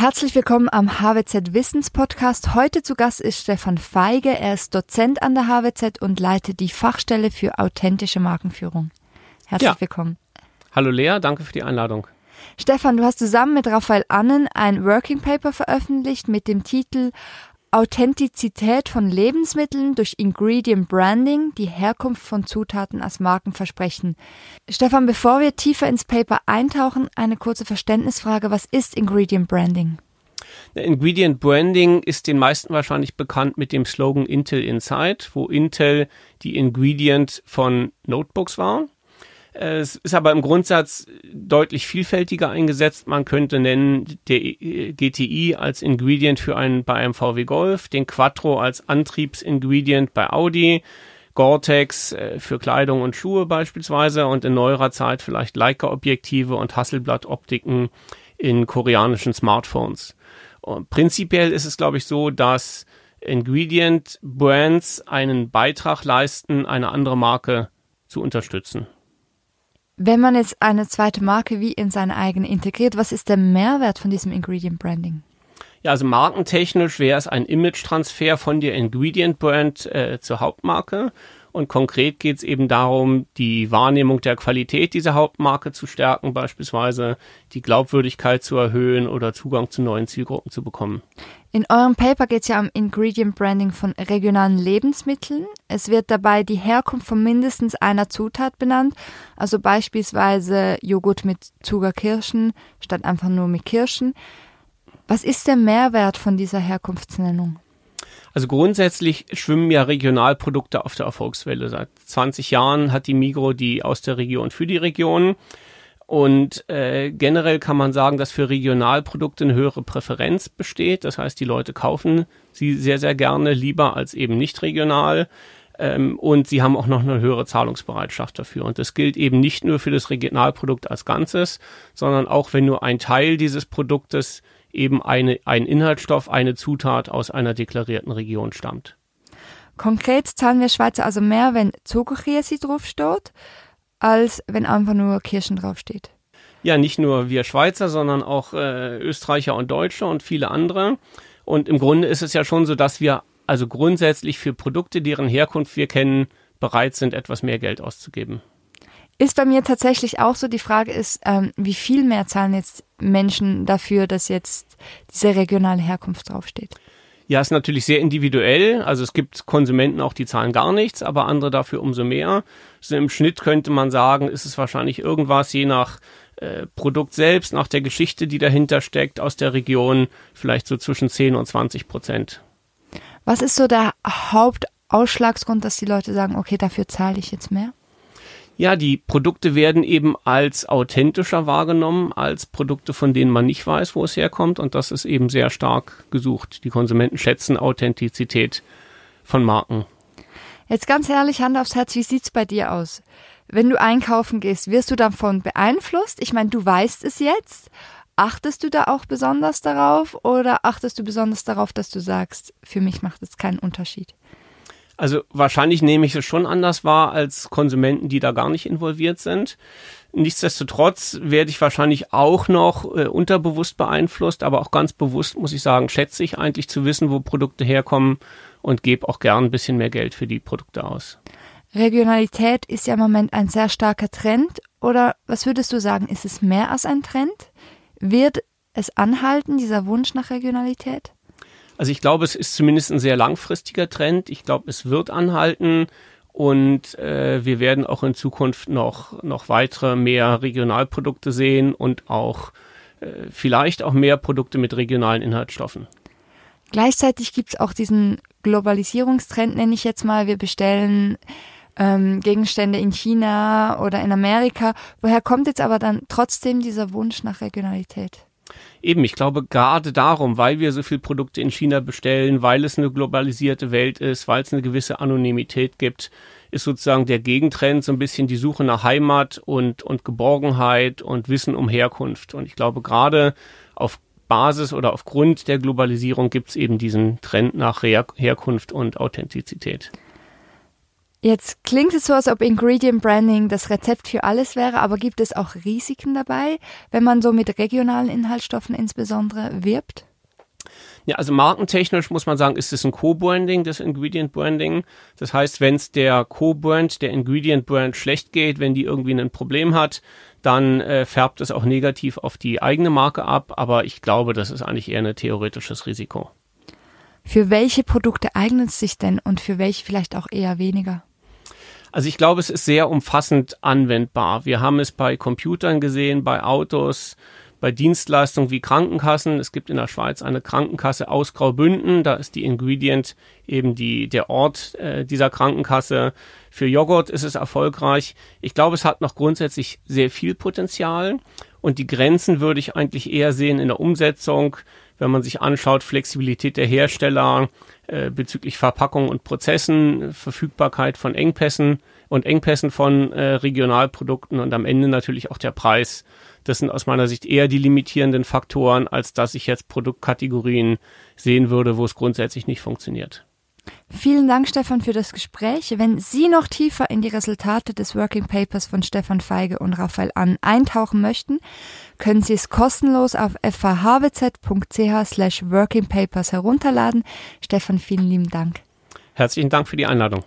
Herzlich willkommen am HWZ Wissenspodcast. Heute zu Gast ist Stefan Feige. Er ist Dozent an der HWZ und leitet die Fachstelle für authentische Markenführung. Herzlich ja. willkommen. Hallo Lea, danke für die Einladung. Stefan, du hast zusammen mit Raphael Annen ein Working Paper veröffentlicht mit dem Titel Authentizität von Lebensmitteln durch Ingredient Branding, die Herkunft von Zutaten als Markenversprechen. Stefan, bevor wir tiefer ins Paper eintauchen, eine kurze Verständnisfrage. Was ist Ingredient Branding? Ingredient Branding ist den meisten wahrscheinlich bekannt mit dem Slogan Intel Inside, wo Intel die Ingredient von Notebooks war. Es ist aber im Grundsatz deutlich vielfältiger eingesetzt. Man könnte nennen der GTI als Ingredient für einen bei einem VW Golf, den Quattro als Antriebsingredient bei Audi, Gore-Tex äh, für Kleidung und Schuhe beispielsweise und in neuerer Zeit vielleicht Leica-Objektive und Hasselblatt-Optiken in koreanischen Smartphones. Und prinzipiell ist es, glaube ich, so, dass Ingredient Brands einen Beitrag leisten, eine andere Marke zu unterstützen. Wenn man jetzt eine zweite Marke wie in seine eigene integriert, was ist der Mehrwert von diesem Ingredient Branding? Ja, also markentechnisch wäre es ein Image-Transfer von der Ingredient Brand äh, zur Hauptmarke. Und konkret geht es eben darum, die Wahrnehmung der Qualität dieser Hauptmarke zu stärken, beispielsweise die Glaubwürdigkeit zu erhöhen oder Zugang zu neuen Zielgruppen zu bekommen. In eurem Paper geht es ja um Ingredient Branding von regionalen Lebensmitteln. Es wird dabei die Herkunft von mindestens einer Zutat benannt, also beispielsweise Joghurt mit Zuckerkirschen statt einfach nur mit Kirschen. Was ist der Mehrwert von dieser Herkunftsnennung? Also grundsätzlich schwimmen ja Regionalprodukte auf der Erfolgswelle. Seit 20 Jahren hat die Migro die aus der Region für die Region. Und äh, generell kann man sagen, dass für Regionalprodukte eine höhere Präferenz besteht. Das heißt, die Leute kaufen sie sehr, sehr gerne, lieber als eben nicht regional. Ähm, und sie haben auch noch eine höhere Zahlungsbereitschaft dafür. Und das gilt eben nicht nur für das Regionalprodukt als Ganzes, sondern auch wenn nur ein Teil dieses Produktes eben eine, ein Inhaltsstoff, eine Zutat aus einer deklarierten Region stammt. Konkret zahlen wir Schweizer also mehr, wenn Zuckerkäse draufsteht, als wenn einfach nur Kirschen draufsteht. Ja, nicht nur wir Schweizer, sondern auch äh, Österreicher und Deutsche und viele andere. Und im Grunde ist es ja schon so, dass wir also grundsätzlich für Produkte, deren Herkunft wir kennen, bereit sind, etwas mehr Geld auszugeben. Ist bei mir tatsächlich auch so. Die Frage ist, ähm, wie viel mehr zahlen jetzt Menschen dafür, dass jetzt diese regionale Herkunft draufsteht? Ja, ist natürlich sehr individuell. Also es gibt Konsumenten auch, die zahlen gar nichts, aber andere dafür umso mehr. So im Schnitt könnte man sagen, ist es wahrscheinlich irgendwas je nach äh, Produkt selbst, nach der Geschichte, die dahinter steckt, aus der Region, vielleicht so zwischen 10 und 20 Prozent. Was ist so der Hauptausschlagsgrund, dass die Leute sagen, okay, dafür zahle ich jetzt mehr? Ja, die Produkte werden eben als authentischer wahrgenommen, als Produkte, von denen man nicht weiß, wo es herkommt. Und das ist eben sehr stark gesucht. Die Konsumenten schätzen Authentizität von Marken. Jetzt ganz ehrlich, Hand aufs Herz, wie sieht's bei dir aus? Wenn du einkaufen gehst, wirst du davon beeinflusst? Ich meine, du weißt es jetzt. Achtest du da auch besonders darauf oder achtest du besonders darauf, dass du sagst, für mich macht es keinen Unterschied? Also wahrscheinlich nehme ich es schon anders wahr als Konsumenten, die da gar nicht involviert sind. Nichtsdestotrotz werde ich wahrscheinlich auch noch äh, unterbewusst beeinflusst, aber auch ganz bewusst, muss ich sagen, schätze ich eigentlich zu wissen, wo Produkte herkommen und gebe auch gern ein bisschen mehr Geld für die Produkte aus. Regionalität ist ja im Moment ein sehr starker Trend. Oder was würdest du sagen, ist es mehr als ein Trend? Wird es anhalten, dieser Wunsch nach Regionalität? Also ich glaube, es ist zumindest ein sehr langfristiger Trend. Ich glaube, es wird anhalten und äh, wir werden auch in Zukunft noch, noch weitere mehr Regionalprodukte sehen und auch äh, vielleicht auch mehr Produkte mit regionalen Inhaltsstoffen. Gleichzeitig gibt es auch diesen Globalisierungstrend, nenne ich jetzt mal. Wir bestellen ähm, Gegenstände in China oder in Amerika. Woher kommt jetzt aber dann trotzdem dieser Wunsch nach Regionalität? Eben, ich glaube gerade darum, weil wir so viel Produkte in China bestellen, weil es eine globalisierte Welt ist, weil es eine gewisse Anonymität gibt, ist sozusagen der Gegentrend so ein bisschen die Suche nach Heimat und, und Geborgenheit und Wissen um Herkunft. Und ich glaube gerade auf Basis oder aufgrund der Globalisierung gibt es eben diesen Trend nach Her Herkunft und Authentizität. Jetzt klingt es so, als ob Ingredient Branding das Rezept für alles wäre, aber gibt es auch Risiken dabei, wenn man so mit regionalen Inhaltsstoffen insbesondere wirbt? Ja, also markentechnisch muss man sagen, ist es ein Co-Branding, das Ingredient Branding. Das heißt, wenn es der Co-Brand, der Ingredient Brand schlecht geht, wenn die irgendwie ein Problem hat, dann äh, färbt es auch negativ auf die eigene Marke ab. Aber ich glaube, das ist eigentlich eher ein theoretisches Risiko. Für welche Produkte eignet es sich denn und für welche vielleicht auch eher weniger? Also ich glaube, es ist sehr umfassend anwendbar. Wir haben es bei Computern gesehen, bei Autos, bei Dienstleistungen wie Krankenkassen. Es gibt in der Schweiz eine Krankenkasse aus Graubünden. Da ist die Ingredient eben die, der Ort äh, dieser Krankenkasse. Für Joghurt ist es erfolgreich. Ich glaube, es hat noch grundsätzlich sehr viel Potenzial. Und die Grenzen würde ich eigentlich eher sehen in der Umsetzung, wenn man sich anschaut, Flexibilität der Hersteller äh, bezüglich Verpackung und Prozessen, Verfügbarkeit von Engpässen und Engpässen von äh, Regionalprodukten und am Ende natürlich auch der Preis. Das sind aus meiner Sicht eher die limitierenden Faktoren, als dass ich jetzt Produktkategorien sehen würde, wo es grundsätzlich nicht funktioniert. Vielen Dank, Stefan, für das Gespräch. Wenn Sie noch tiefer in die Resultate des Working Papers von Stefan Feige und Raphael Ann eintauchen möchten, können Sie es kostenlos auf fahwz.ch slash workingpapers herunterladen. Stefan, vielen lieben Dank. Herzlichen Dank für die Einladung.